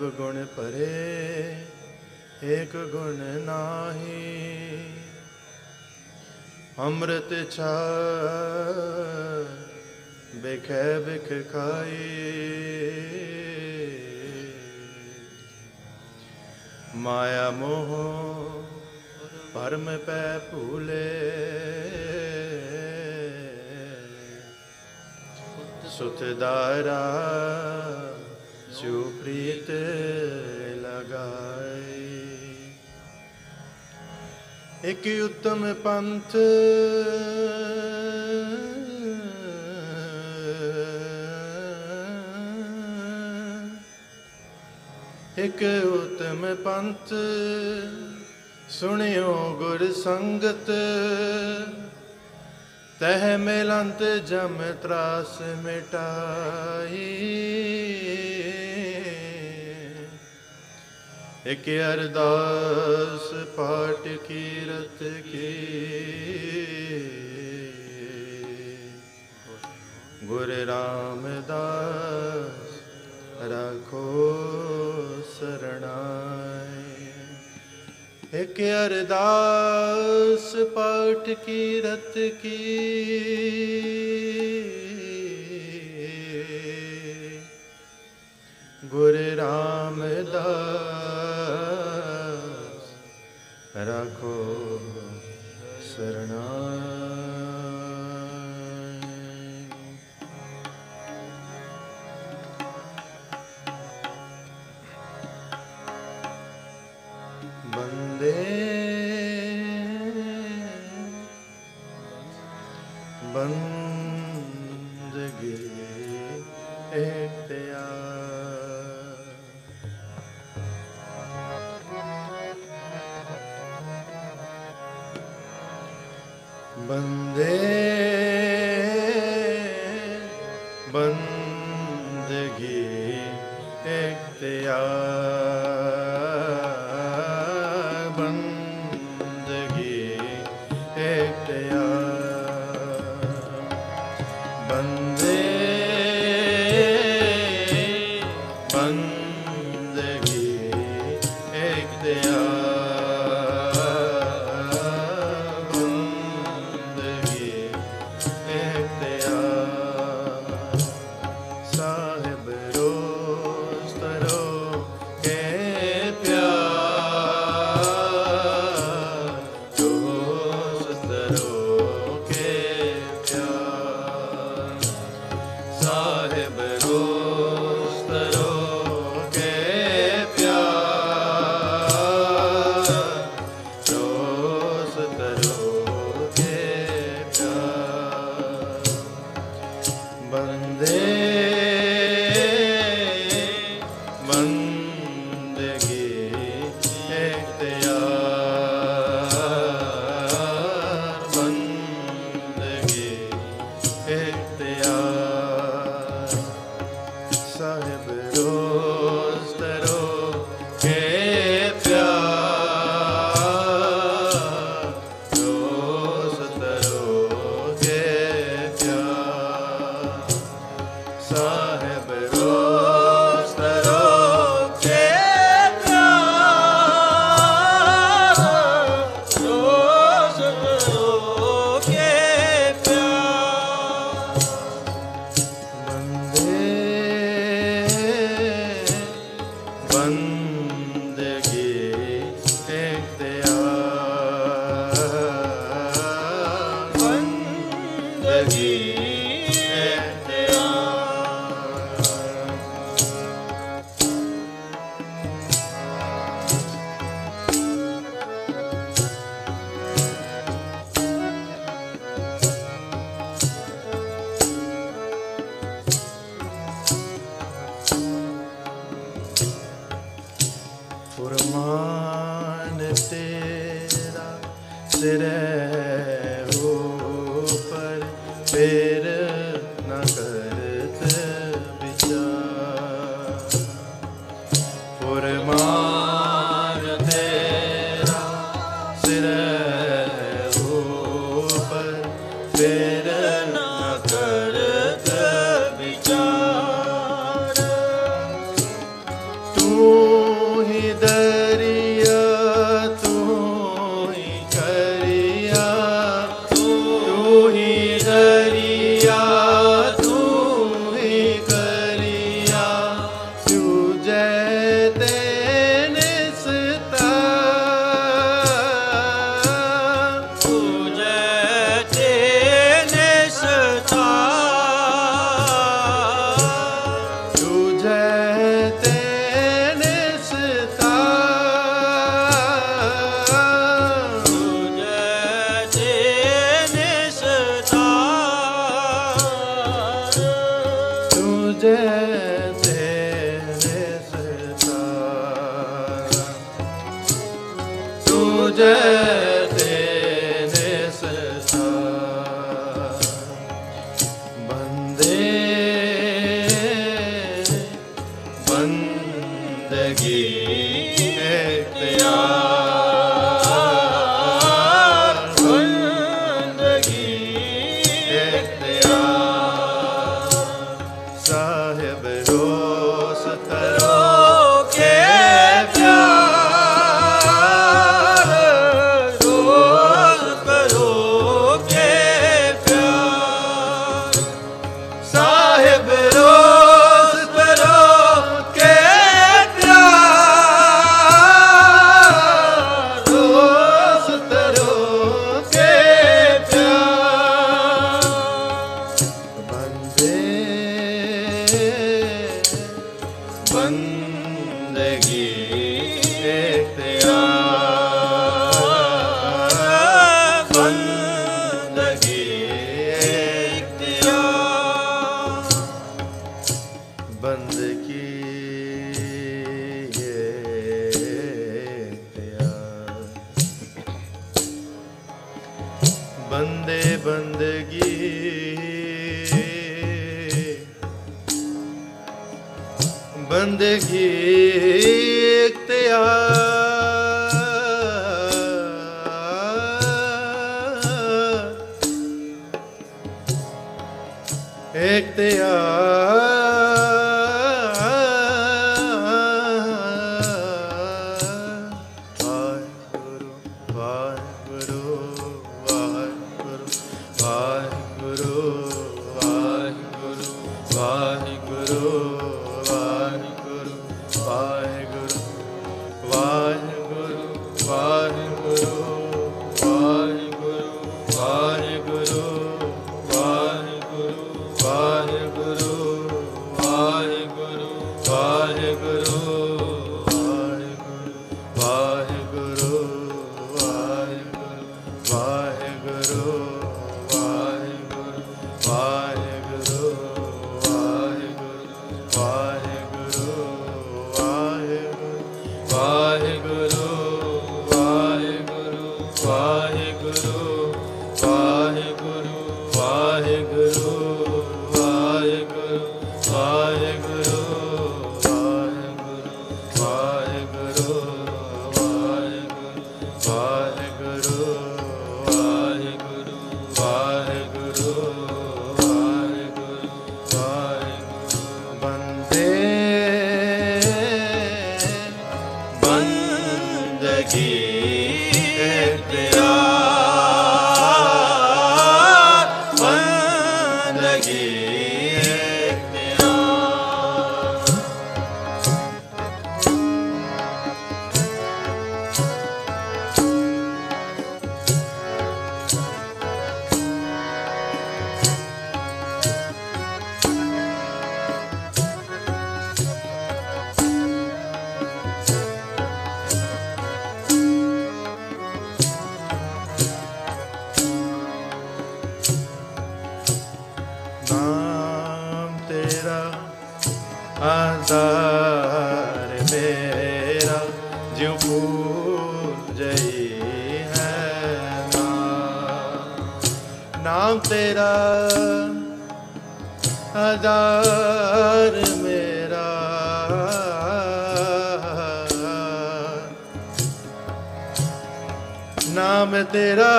ਸਭ ਗੁਣ ਭਰੇ, ਏਕ ਗੁਣ ਨਾਹੀ। ਅੰਮ੍ਰਿਤ ਛਾ ਬਿਖੈ ਬਿਖ ਖਾਈ। ਮਾਇਆ ਮੋਹ ਪਰਮ ਪੈ ਭੂਲੇ। ਸੁਤ ਦਾਰਾ ਇਕ ਉਤਮ ਪੰਥ? ਇਕ ਉਤਮ ਪੰਥ ਸੁਣਿਓ ਗੁਰ ਸੰਗਤ। ਤਹਿ ਮਿਲੰਤ ਜਮ ਤਰਾਸ ਮਿਟਾਈ। ਇਕ ਅਰਦਾਸ ਪਾਟ ਕੀਰਤ ਕੀ। ਗੁਰ ਰਾਮਦਾਸ, ਰਖੋ ਸਰਣਾਈ ਇਕ ਅਰਦਾਸ ਪਾਠ ਕੀਰਤ ਕੀ। ਗੁਰ ਰਾਮਦਾਸ ਰਖੋ ਸਰਣਾਈ Bande Oh. ਨਾਮ ਤੇਰਾ ਆਧਾਰ ਮੇਰਾ। ਨਾਮ ਤੇਰਾ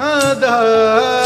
ਆਧਾਰ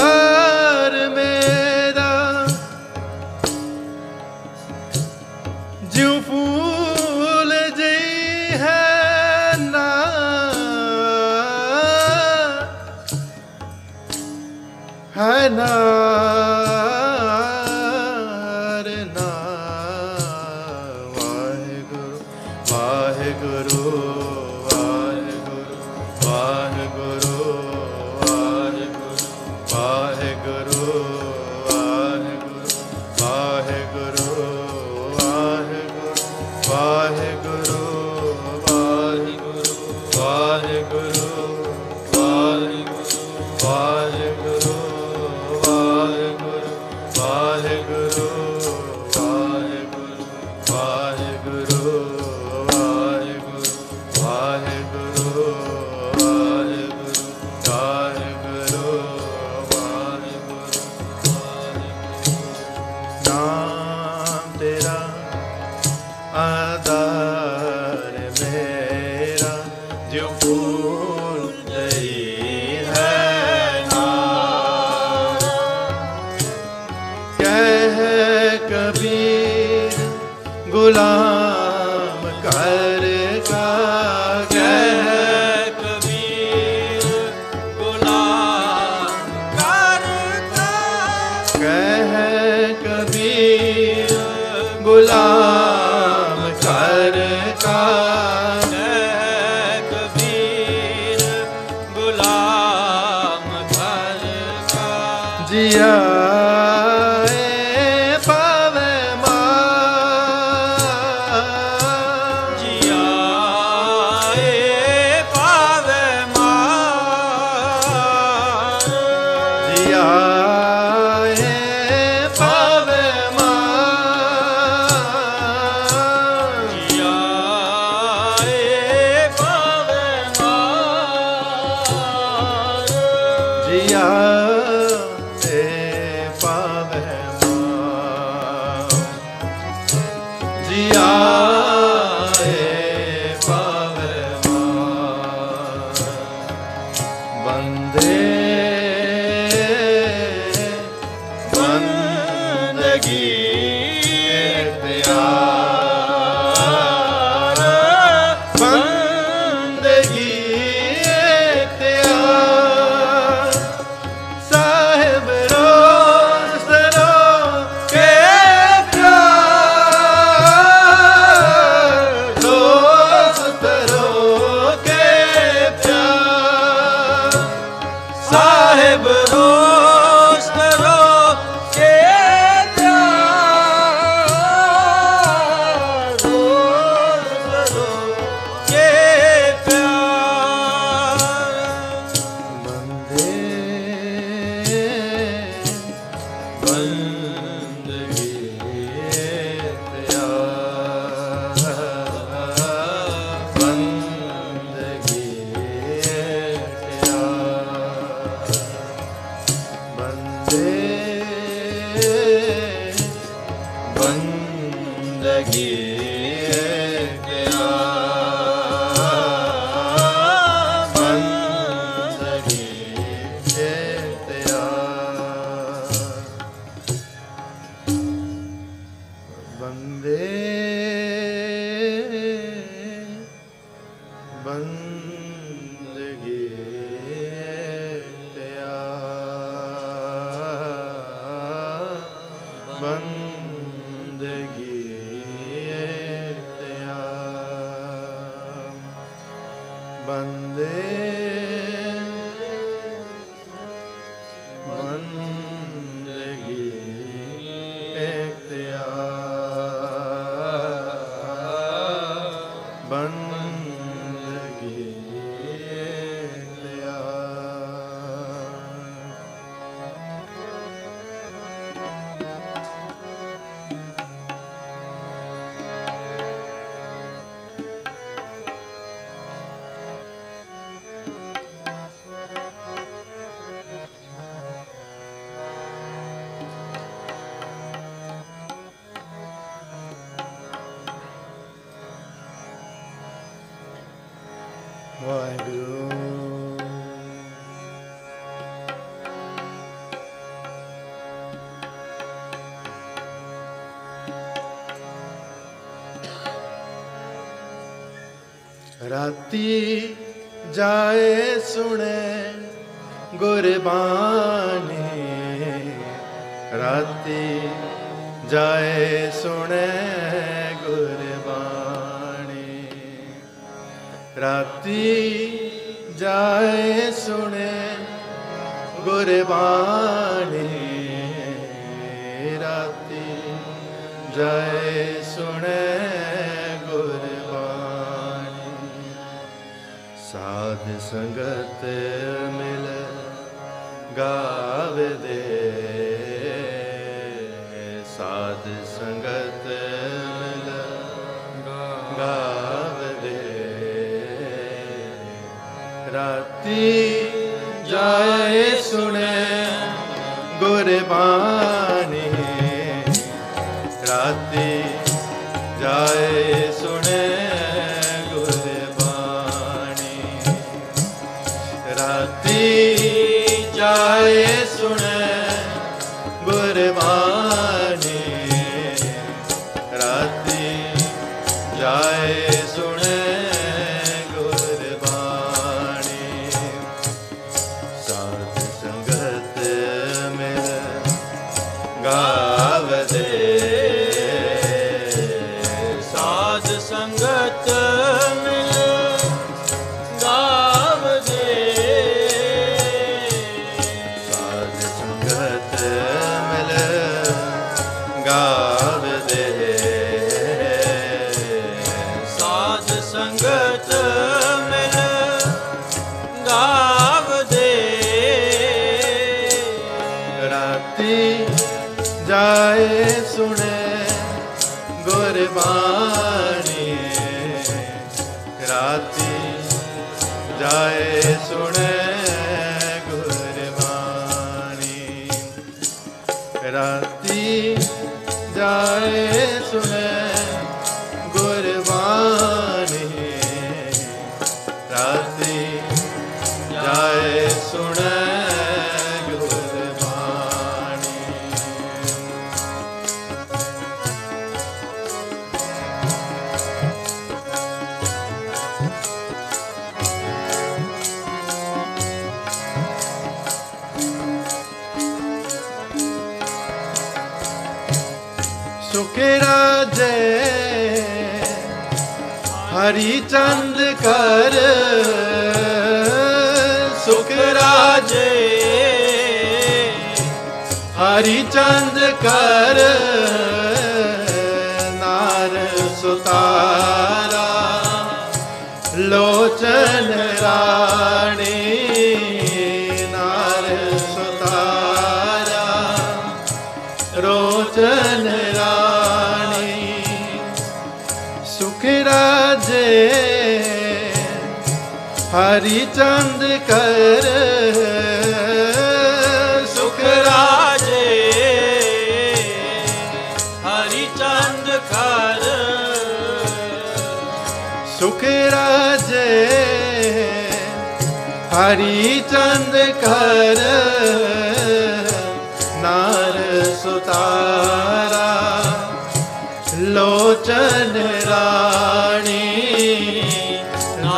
Jai ਰਾਤੀ ਜਾਏ ਸੁਣੇ ਗੁਰਬਾਣੀ। ਰਾਤੀ ਜਾਏ ਸੁਣੇ ਗੁਰਬਾਣੀ। ਰਾਤੀ ਜਾਏ ਸੁਣੇ ਗੁਰਬਾਣੀ। ਸੰਗਤ ਮਿਲ ਦੇ। ਸਾਧ ਸੰਗਤ ਮਿਲ ਦੇ। ਰਾਤੀ ਜਾਏ ਸੁਣੇ ਗੁਰਬਾਣੀ ਸੁਣੇ ਚੰਦ ਕਰ ਸੁਖ ਰਾਜੇ। ਹਰੀ ਚੰਦ ਕਰ ਨਾਰ ਸੁਤਾਰਾ। ਲੋਚਨ ਰਾਣੀ ਹਰੀ ਚੰਦ ਕਰ। ਸੁਖ ਰਾਜੇ ਹਰੀ ਚੰਦ ਕਰ। ਸੁਖ ਰਾਜੇ ਹਰੀ ਚੰਦ ਕਰ। ਨਾਰ ਸੁਤਾਰਾ, ਲੋਚਨ ਰਾਣੀ।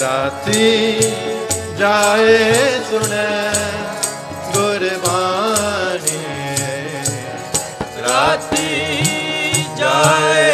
ਰਾਤੀ ਜਾਏ ਸੁਣੈ ਗੁਰਬਾਣੀ। ਰਾਤੀ ਜਾਏ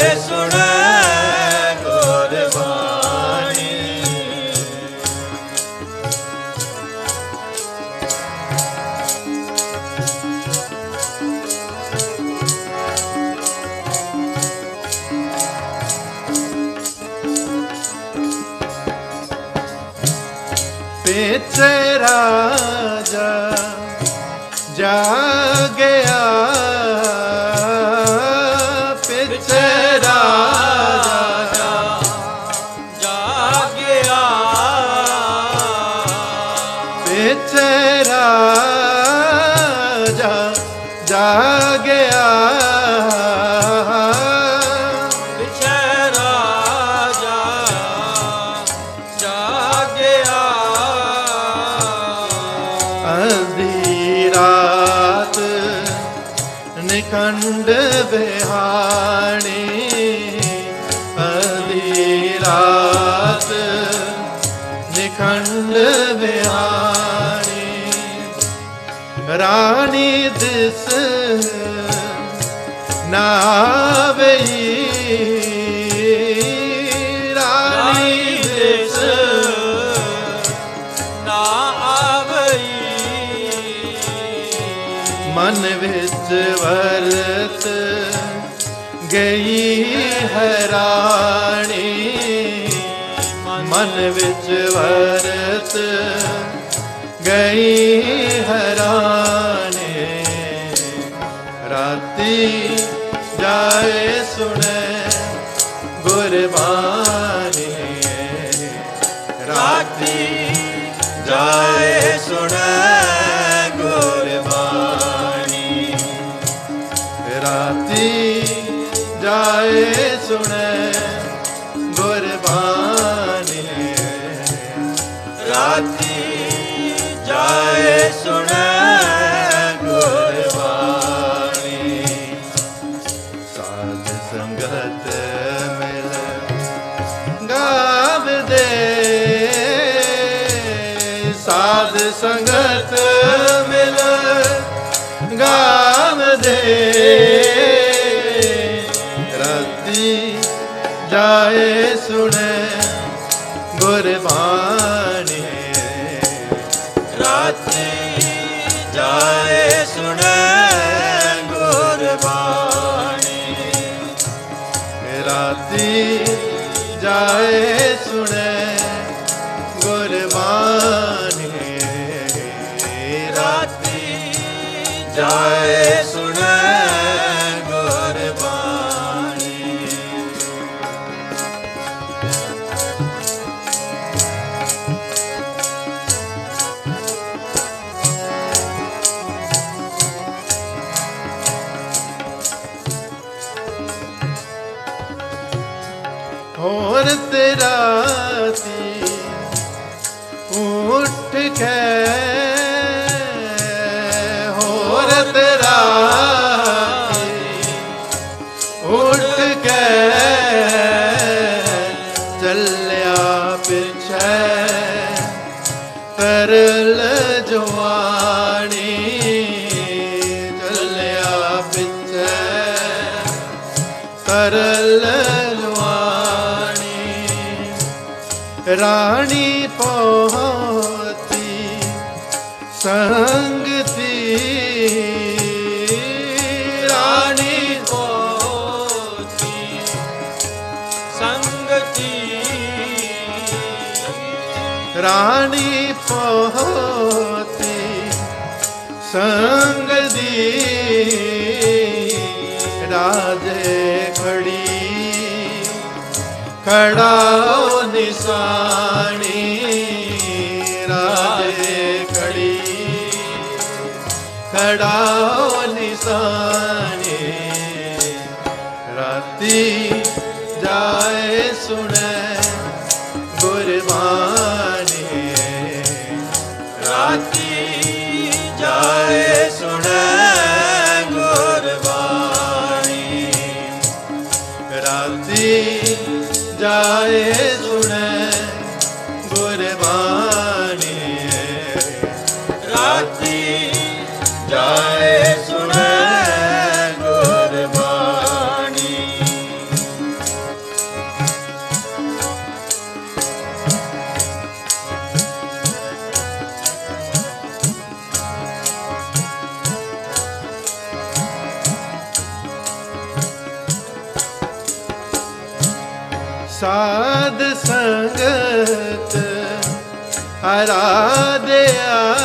ਰਾਜਾ ਜਾ ਗਿਆ ਪਿੱਛੇ ਰਾਜਾ ਜਾਗਿਆ ਪਿੱਛੇ ਰਾਜਾ ਰਾਣੀ ਦਿਸ ਨਾਵਈ ਰਾਣੀ ਦਿਸ ਨਾ ਆਵਈ। ਮਨ ਵਿੱਚ ਵਰਤ ਗਈ ਹੈ ਰਾਣੀ। ਮਨ ਵਿੱਚ ਵਰਤ ਰਾਤੀ ਜਾਏ ਸੁਣੈ ਗੁਰਬਾਣੀ ਸਾਧ ਸੰਗਤ ਮਿਲ ਗਾਵਦੇ ਸਾਧ ਸੰਗਤ ਮਿਲ ਗਾਵਦੇ ਰਾਤੀ ਜਾਏ ਸੁਣੇ ਗੁਰਬਾਣੀ ਜਾਏ ਸੁਣੈ ਗੁਰਬਾਣੀ। ਰਾਤੀ ਜਾਏ ਸੁਣੇ ਗੁਰਬਾਣੀ। ਰਾਤੀ ਜਾਏ ਤਰਲ ਜਵਾਨੀ ਚੱਲਿਆ ਪਿਛੇ ਤਰਲ ਲਵਾਣੀ ਰਾਣੀ ਪਹੁੰਚੀ ਸੰਗਤੀ ਰਾਣੀ खड़ाओ निशानी राधे निशाणि रा निशानी। ਸਾਧ ਸੰਗਤ ਹਰਾ ਦੇ ਆ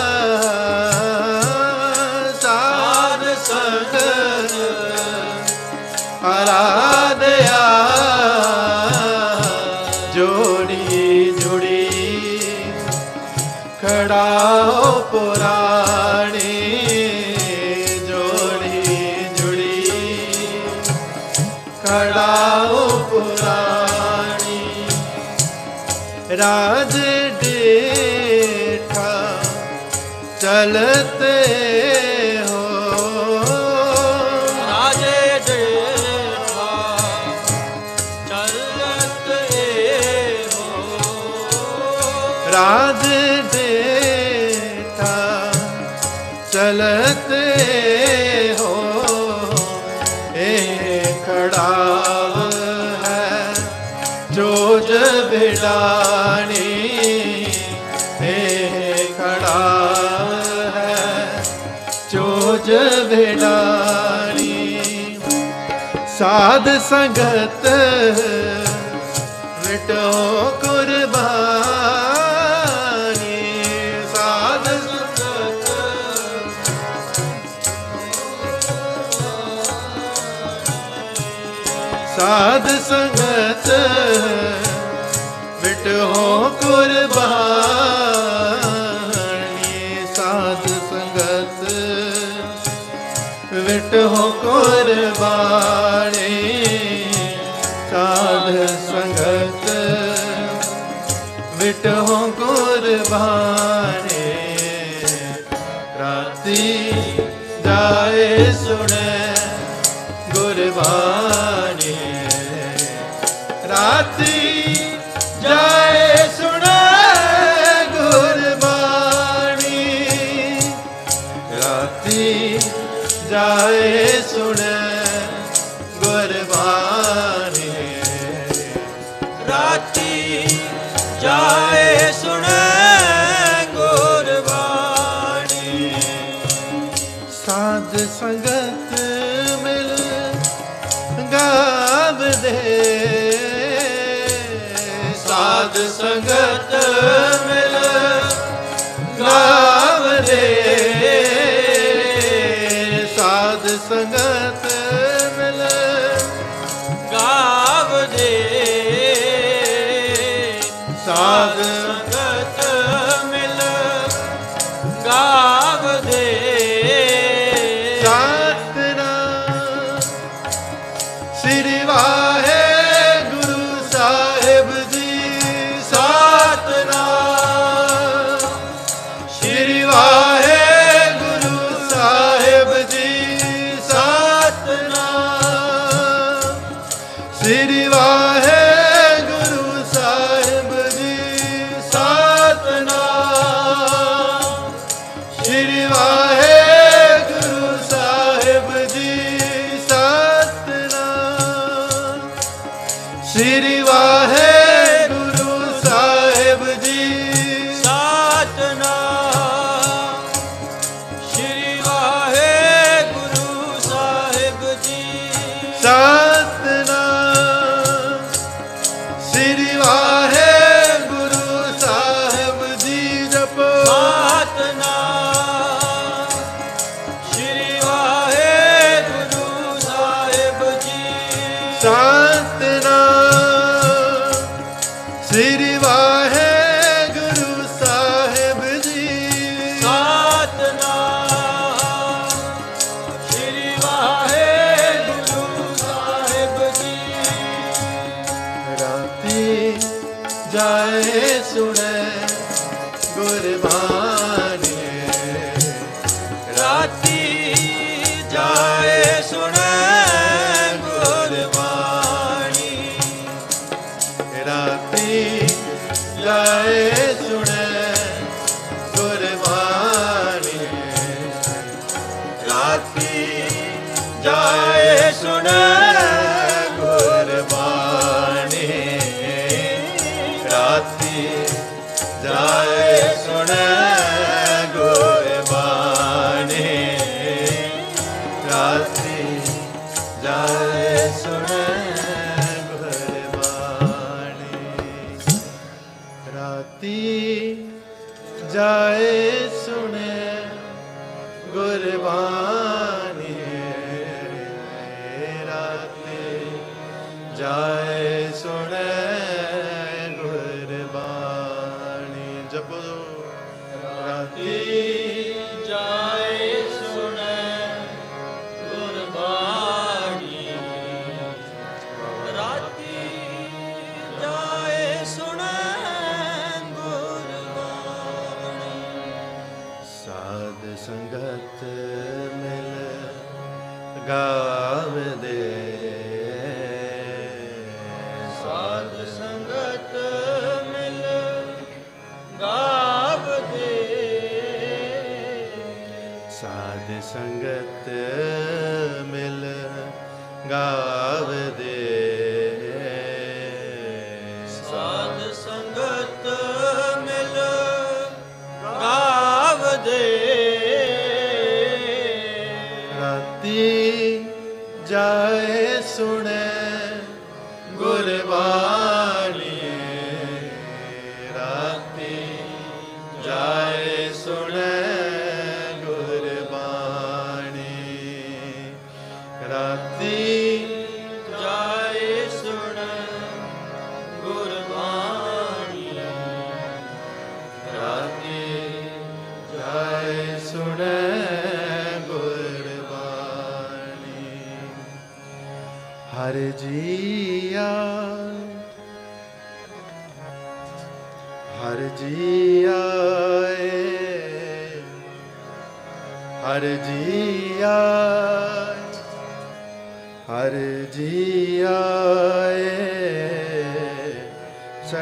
ਰਾਜ ਡੇਠਾ ਚਲਤੇ ਹੋ। ਰਾਜ ਡੇਠਾ ਚਲਤੇ ਹੋ। ਰਾਜ ਡੇਠਾ ਚਲਤੇ ਹੋ। ਇਹ ਖੜਾ ਜੋਜ ਬਿਲਾ ਸਾਧ ਸੰਗਤ ਮਿਟੋ ਕੁਰਬਾਨੀ। ਸਾਧ ਸੰਗਤ ਸਾਧ ਸੰਗਤ ਮਿਟੋ ਕੁਰਬਾਨੀ। ਸਾਧ ਸੰਗਤ ਮਿਟੋ ਕੁਰਬਾਨੀ। का साध संगत मिल गाव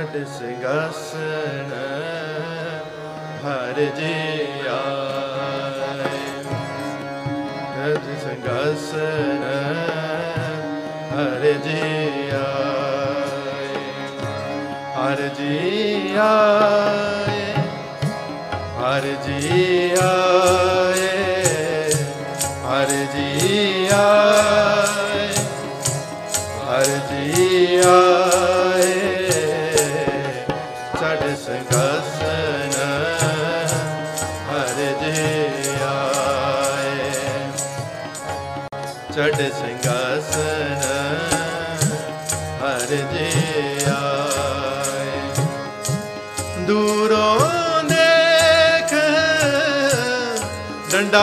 ਛੱਡ ਸੰਗਸਣ ਹਰ ਜੀ ਆਏ। ਛੱਡ ਸੰਗਸਣ ਹਰ ਜੀ ਆਏ। ਹਰ ਜੀ ਆਏ, ਹਰ ਜੀ ਆਏ, ਹਰ ਜੀ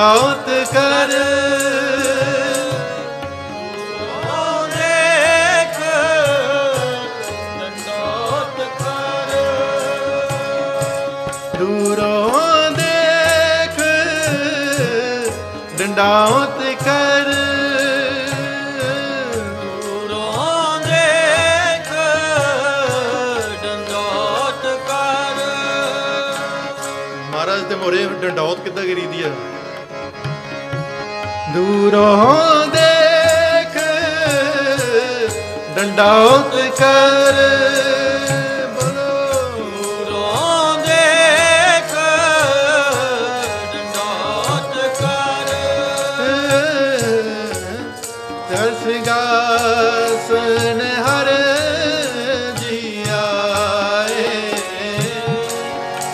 ਮੌਤ ਕਰ। ਦੂਰੋਂ ਦੇਖ ਡੰਡੋਤ ਕਰ। ਮਹਾਰਾਜ ਤੇ ਮੋਰੇ ਡੰਡੌਤ ਕਿੱਦਾਂ ਕਰੀਦੀ ਆ? ਦੂਰੋਂ ਦੇਖ ਡੰਡਾਉਤ ਕਰ। ਸਨ ਹਰ ਜੀਆਏ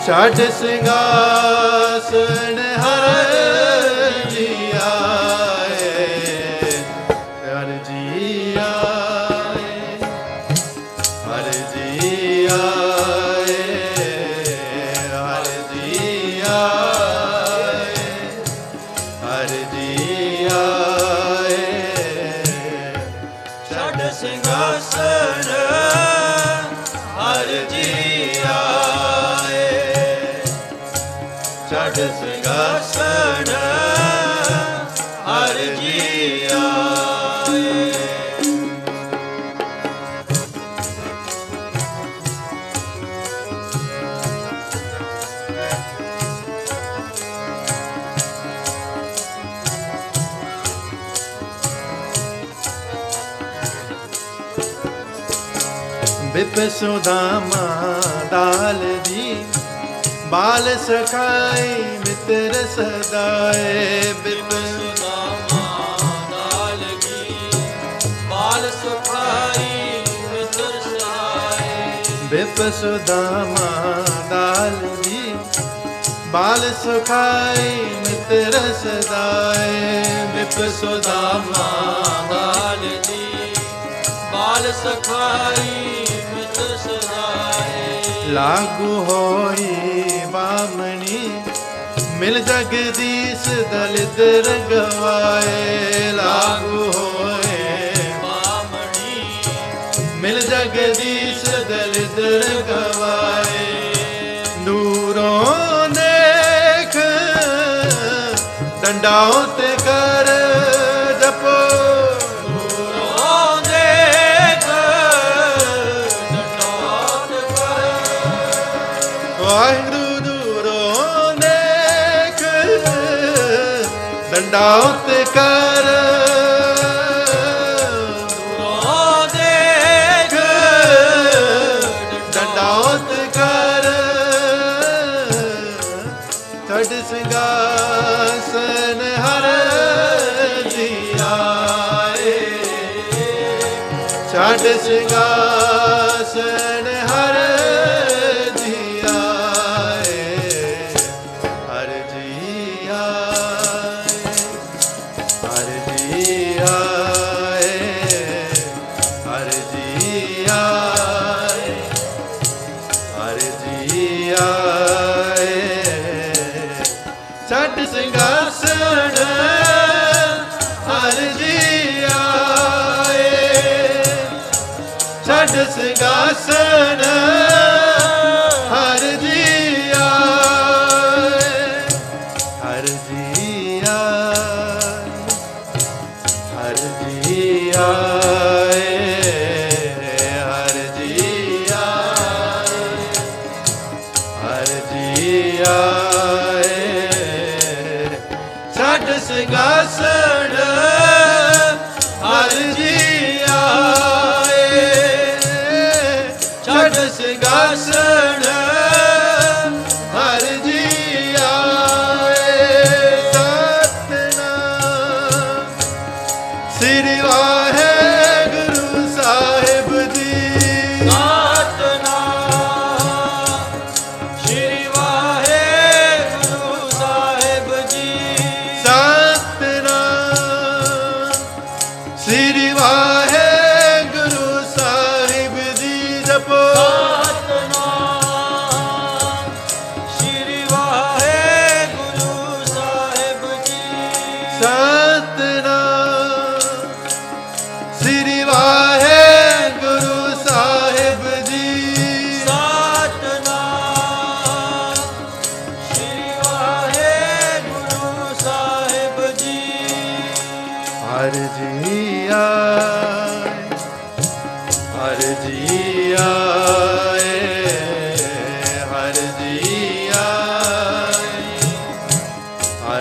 ਛੱਡ ਸਿੰਘਾਸਣ ਬਿਪ ਸੁਦਾਮਾ ਦਾਲ ਜੀ ਬਾਲ ਸਖਾਈ ਮਿੱਤਰ ਸਦਾਏ ਬਿਪ ਸੁਦਾਮਾ ਦਾਲ ਕੀ ਬਾਲ ਸੁਖਾਈ ਮਿੱਤਰ ਸਹਾਈ ਬਿਪ ਸੁਦਾਮਾ ਦਾਲ ਜੀ ਬਾਲ ਸੁਖਾਈ ਮਿੱਤਰ ਸਦਾਏ ਬਿਪ ਸੁਦਾਮਾ ਦਾਲ ਦੀ ਬਾਲ ਸਖਾਈ ਲਾਗੂ ਹੋਏ ਬਾਮਣੀ ਮਿਲ ਜਗਦੀਸ਼ ਦਲਿਤ ਗਵਾਏ ਲਾਗੂ ਹੋਏ ਬਾਮਣੀ ਮਿਲ ਜਗਦੀਸ਼ ਦਲਿਤ ਗਵਾਏ ਨੂਰੋਂ ਦੇਖ ਡੰਡਾਉ ਤੇ ਡੰਡਾਉ ਹਰ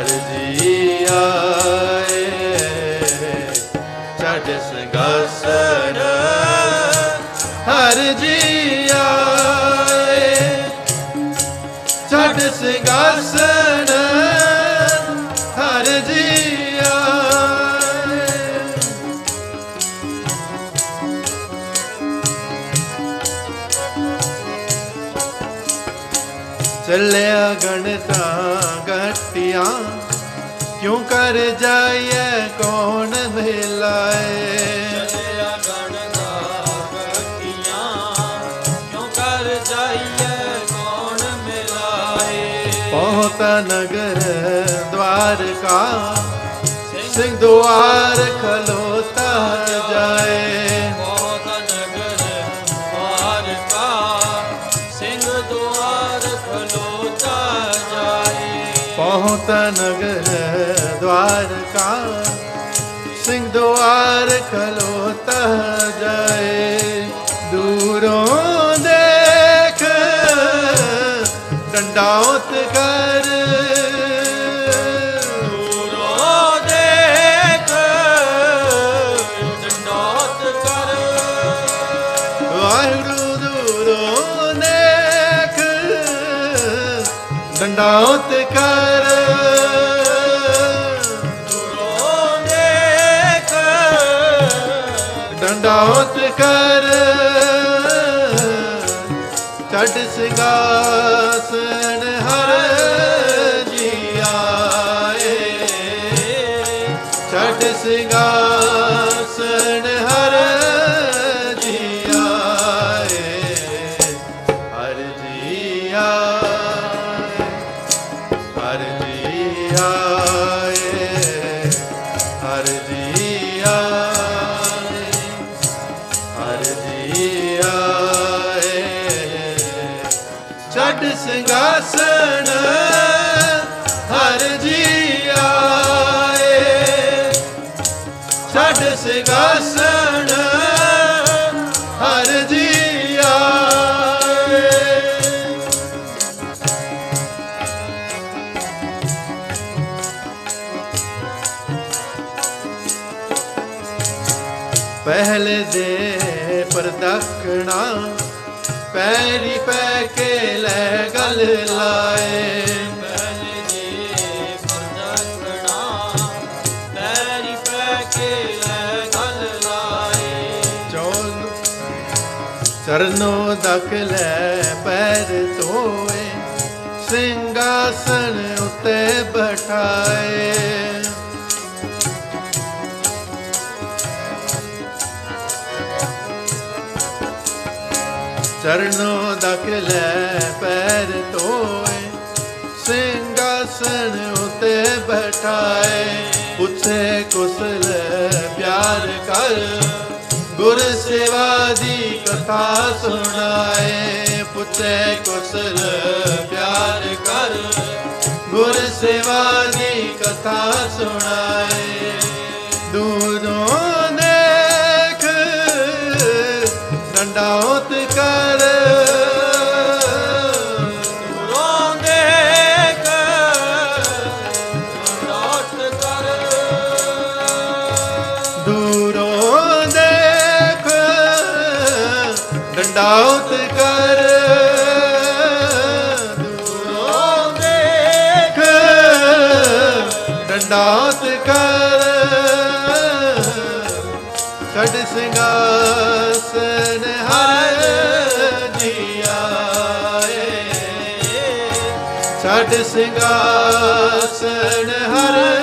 ਹਰ ਜੀ ਆਏ ਛੱਡ ਸਿੰਘਾਸਣ ਹਰ ਜੀ ਆਏ ਛੱਡ ਸਿੰਘਾਸਣ ਕਿਉਂ ਕਰ ਜਾਈਏ ਕੌਣ ਮਿਲਾਏ? ਚਲਿਆ ਗਣ ਗਾਵਤੀਆਂ ਨਗਰ ਦਵਾਰਕਾ ਸਿੰਘ ਦੁਆਰ ਖਲੋਤਾ ਜਾਏ। ਪਹੁੰਚ ਨਗਰ द्वारका ਸਿੰਘ ਦੁਆਰ ਖਲੋਤਾ ਜਾਏ ਦੂਰੋਂ ਦੇਖ ਡੰਡਾਉਤ ਕਰ ਦੂਰੋਂ ਡੰਡਾਉਤ ਕਰ। ਛੱਡ ਸਿੰਘਾਸਨ ਪਰਦਖਣਾ ਪੈਰੀ ਪੈ ਕੇ ਲੈ ਗਲ ਲਾਏ। ਚਰਨੋਂ ਦਕ ਲੈ ਪੈਰ ਧੋਏ ਸਿੰਘਾਸਣ ਉਤੇ ਬਿਠਾਏ। ਚਰਨੋਂ ਦਕ ਲੈ ਪੈਰ ਧੋਏ ਸਿੰਘਾਸਣ ਉਤੇ ਬਿਠਾਏ, ਪੁੱਛੇ ਕੁਸਲ ਪਿਆਰ ਕਰ, ਗੁਰ ਸੇਵਾ ਦੀ ਕਥਾ ਸੁਣਾਏ, ਪੁੱਛੇ ਕੁਸਲ ਪਿਆਰ ਕਰ, ਗੁਰ ਸੇਵਾ ਦੀ ਕਥਾ ਸੁਣਾਏ। ਦੂਰੋਂ ਦੇਖ ਡੰਡਾਉਤ ਕਰ ਡੰਡਾਉਤ ਕਰ। ਛੱਡ ਸਿੰਘਾਸਨ ਹਰ ਜੀ ਛੱਡ ਸਿੰਘਾਸਨ ਹਰ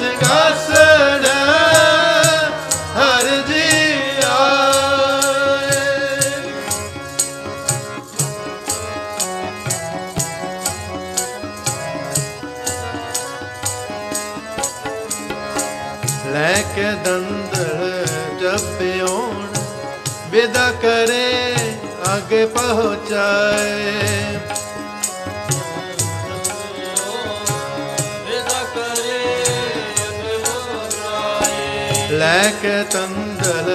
ਸਿੰਘਾਸਨ ਲੈ ਕੇ ਤੰਦਲ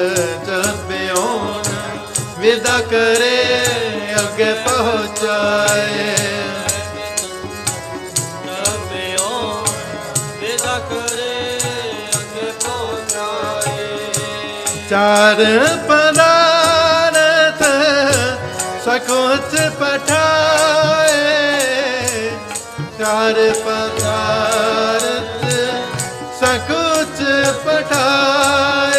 ਜਪਿਓਣ ਵਿਦਾ ਕਰੇ ਅੱਗੇ ਪਹੁੰਚਾਏ। ਵਿਦਾ ਕਰੇ ਅਗੇ ਚਾਰ ਪਦਾਰਥ ਸਕੋਚ ਪਠਾਏ ਚਾਰ ਪਦਾਰਥ ਸਕੋਚ ਪਠਾਏ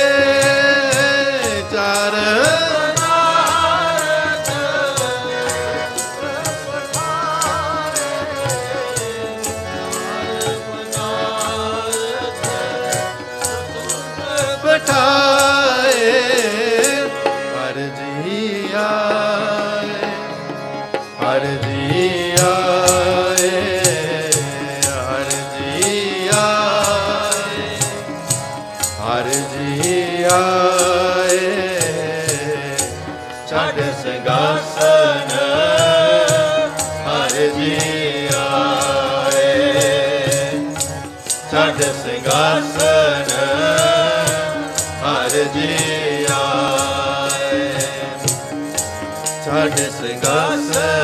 ਛੱਡ